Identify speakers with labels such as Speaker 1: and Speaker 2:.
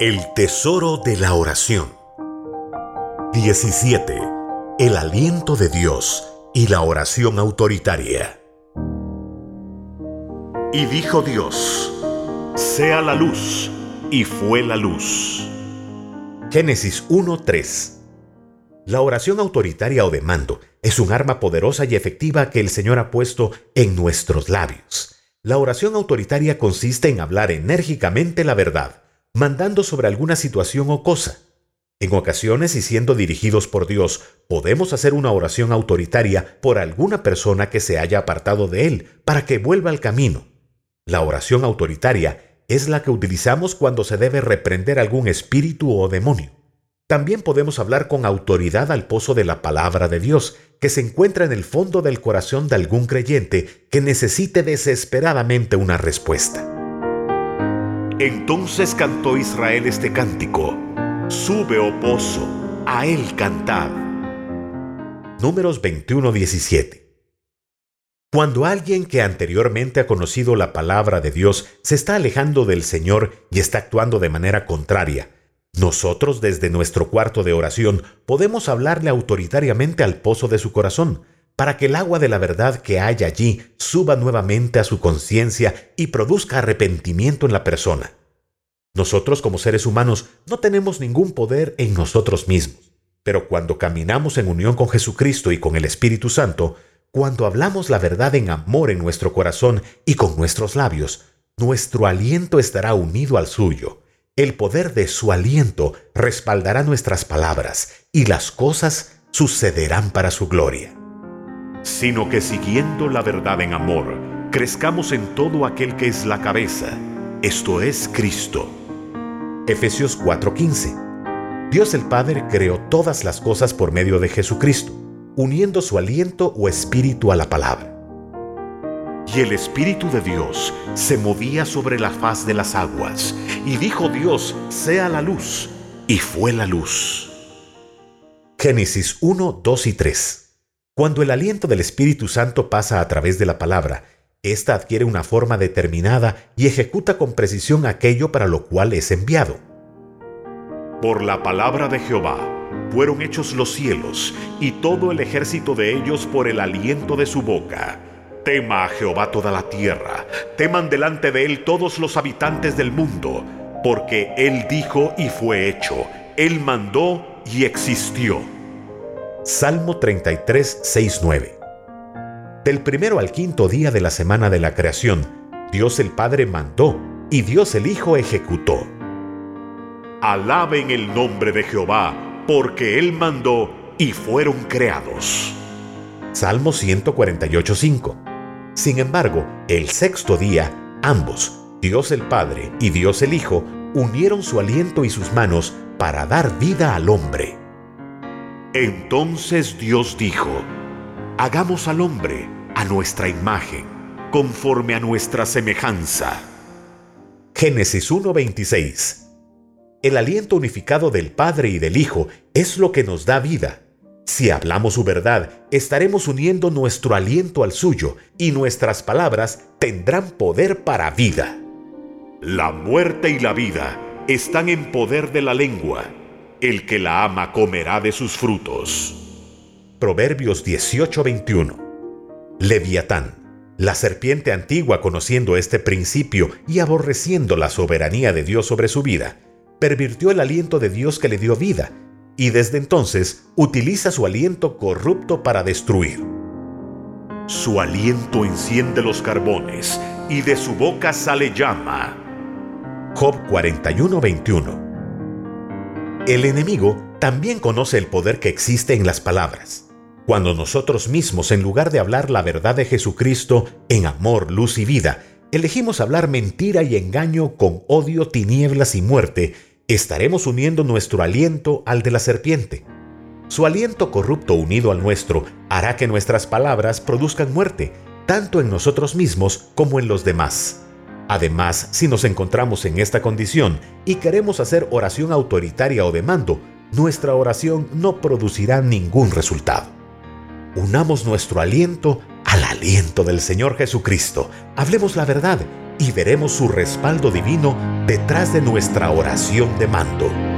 Speaker 1: El tesoro de la oración. 17. El aliento de Dios y la oración autoritaria. Y dijo Dios, sea la luz, y fue la luz. Génesis 1.3. La oración autoritaria o de mando es un arma poderosa y efectiva que el Señor ha puesto en nuestros labios. La oración autoritaria consiste en hablar enérgicamente la verdad mandando sobre alguna situación o cosa. En ocasiones y siendo dirigidos por Dios, podemos hacer una oración autoritaria por alguna persona que se haya apartado de Él para que vuelva al camino. La oración autoritaria es la que utilizamos cuando se debe reprender algún espíritu o demonio. También podemos hablar con autoridad al pozo de la palabra de Dios, que se encuentra en el fondo del corazón de algún creyente que necesite desesperadamente una respuesta. Entonces cantó Israel este cántico. Sube, oh pozo, a él cantad. Números 21-17. Cuando alguien que anteriormente ha conocido la palabra de Dios se está alejando del Señor y está actuando de manera contraria, nosotros desde nuestro cuarto de oración podemos hablarle autoritariamente al pozo de su corazón, para que el agua de la verdad que hay allí suba nuevamente a su conciencia y produzca arrepentimiento en la persona. Nosotros como seres humanos no tenemos ningún poder en nosotros mismos, pero cuando caminamos en unión con Jesucristo y con el Espíritu Santo, cuando hablamos la verdad en amor en nuestro corazón y con nuestros labios, nuestro aliento estará unido al suyo. El poder de su aliento respaldará nuestras palabras y las cosas sucederán para su gloria sino que siguiendo la verdad en amor, crezcamos en todo aquel que es la cabeza, esto es Cristo. Efesios 4:15 Dios el Padre creó todas las cosas por medio de Jesucristo, uniendo su aliento o espíritu a la palabra. Y el Espíritu de Dios se movía sobre la faz de las aguas, y dijo Dios, sea la luz, y fue la luz. Génesis 1, 2 y 3 cuando el aliento del Espíritu Santo pasa a través de la palabra, ésta adquiere una forma determinada y ejecuta con precisión aquello para lo cual es enviado. Por la palabra de Jehová fueron hechos los cielos y todo el ejército de ellos por el aliento de su boca. Tema a Jehová toda la tierra, teman delante de él todos los habitantes del mundo, porque él dijo y fue hecho, él mandó y existió. Salmo 33, 6, 9. Del primero al quinto día de la semana de la creación, Dios el Padre mandó y Dios el Hijo ejecutó. Alaben el nombre de Jehová, porque Él mandó y fueron creados. Salmo 148, 5. Sin embargo, el sexto día, ambos, Dios el Padre y Dios el Hijo, unieron su aliento y sus manos para dar vida al hombre. Entonces Dios dijo, hagamos al hombre a nuestra imagen, conforme a nuestra semejanza. Génesis 1:26 El aliento unificado del Padre y del Hijo es lo que nos da vida. Si hablamos su verdad, estaremos uniendo nuestro aliento al suyo y nuestras palabras tendrán poder para vida. La muerte y la vida están en poder de la lengua el que la ama comerá de sus frutos. Proverbios 18:21. Leviatán, la serpiente antigua conociendo este principio y aborreciendo la soberanía de Dios sobre su vida, pervirtió el aliento de Dios que le dio vida, y desde entonces utiliza su aliento corrupto para destruir. Su aliento enciende los carbones, y de su boca sale llama. Job 41:21 el enemigo también conoce el poder que existe en las palabras. Cuando nosotros mismos, en lugar de hablar la verdad de Jesucristo en amor, luz y vida, elegimos hablar mentira y engaño con odio, tinieblas y muerte, estaremos uniendo nuestro aliento al de la serpiente. Su aliento corrupto unido al nuestro hará que nuestras palabras produzcan muerte, tanto en nosotros mismos como en los demás. Además, si nos encontramos en esta condición y queremos hacer oración autoritaria o de mando, nuestra oración no producirá ningún resultado. Unamos nuestro aliento al aliento del Señor Jesucristo. Hablemos la verdad y veremos su respaldo divino detrás de nuestra oración de mando.